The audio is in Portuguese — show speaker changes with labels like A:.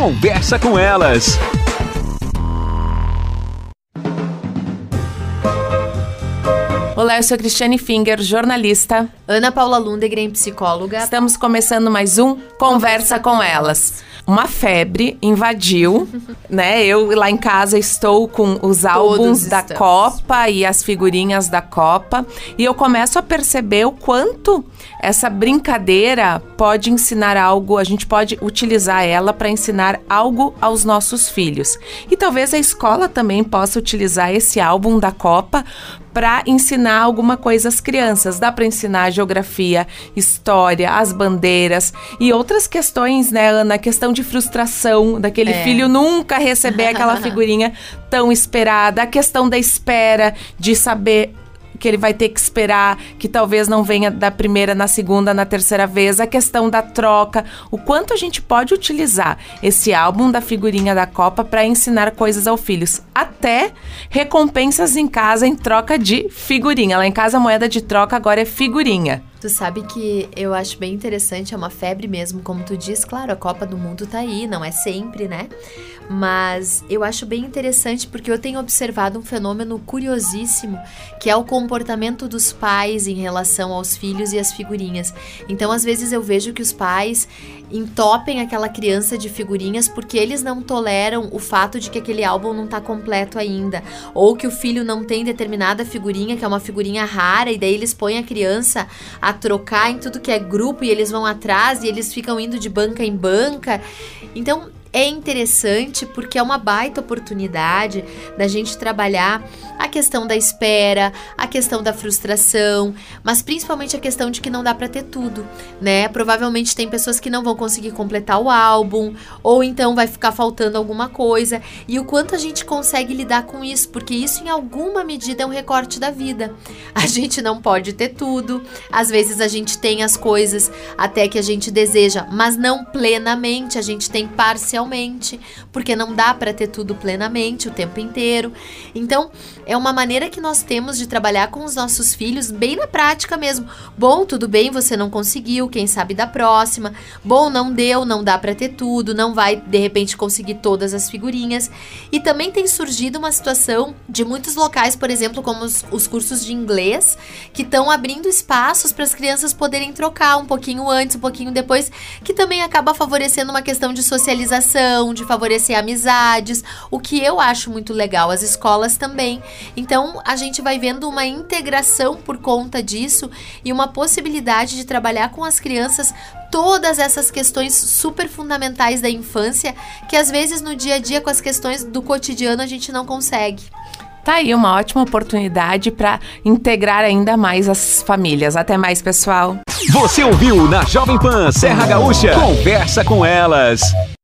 A: Conversa com elas.
B: Olá, eu sou Cristiane Finger, jornalista.
C: Ana Paula Lundegren, psicóloga.
B: Estamos começando mais um Conversa com Elas. Uma febre invadiu, né? Eu lá em casa estou com os álbuns da
C: estamos.
B: Copa e as figurinhas da Copa e eu começo a perceber o quanto essa brincadeira pode ensinar algo, a gente pode utilizar ela para ensinar algo aos nossos filhos. E talvez a escola também possa utilizar esse álbum da Copa para ensinar alguma coisa às crianças. Dá para ensinar geografia, história, as bandeiras e outras questões, né, Ana? A questão de frustração daquele
C: É.
B: filho nunca receber aquela figurinha tão esperada, a questão da espera, de saber que ele vai ter que esperar, que talvez não venha da primeira, na segunda, na terceira vez, a questão da troca, o quanto a gente pode utilizar esse álbum da figurinha da Copa para ensinar coisas aos filhos, até recompensas em casa em troca de figurinha. Lá em casa a moeda de troca agora é figurinha.
C: Tu sabe que eu acho bem interessante, é uma febre mesmo, como tu diz, claro, a Copa do Mundo tá aí, não é sempre, né? Mas eu acho bem interessante porque eu tenho observado um fenômeno curiosíssimo, que é o comportamento dos pais em relação aos filhos e às figurinhas. Então, às vezes eu vejo que os pais entopem aquela criança de figurinhas porque eles não toleram o fato de que aquele álbum não tá completo ainda, ou que o filho não tem determinada figurinha, que é uma figurinha rara, e daí eles põem a criança a trocar em tudo que é grupo e eles vão atrás e eles ficam indo de banca em banca. Então, é interessante porque é uma baita oportunidade da gente trabalhar a questão da espera, a questão da frustração, mas principalmente a questão de que não dá para ter tudo, né? Provavelmente tem pessoas que não vão conseguir completar o álbum, ou então vai ficar faltando alguma coisa, e o quanto a gente consegue lidar com isso, porque isso em alguma medida é um recorte da vida. A gente não pode ter tudo, às vezes a gente tem as coisas até que a gente deseja, mas não plenamente, a gente tem parcialmente, porque não dá para ter tudo plenamente o tempo inteiro. Então, é uma maneira que nós temos de trabalhar com os nossos filhos bem na prática mesmo. Bom, tudo bem, você não conseguiu, quem sabe da próxima. Bom, não deu, não dá para ter tudo, não vai de repente conseguir todas as figurinhas. E também tem surgido uma situação de muitos locais, por exemplo, como os, os cursos de inglês, que estão abrindo espaços para as crianças poderem trocar um pouquinho antes, um pouquinho depois, que também acaba favorecendo uma questão de socialização, de favorecer amizades, o que eu acho muito legal, as escolas também. Então, a gente vai vendo uma integração por conta disso e uma possibilidade de trabalhar com as crianças todas essas questões super fundamentais da infância, que às vezes no dia a dia com as questões do cotidiano a gente não consegue.
B: Tá aí uma ótima oportunidade para integrar ainda mais as famílias. Até mais, pessoal.
A: Você ouviu na Jovem Pan Serra Gaúcha? Conversa com elas.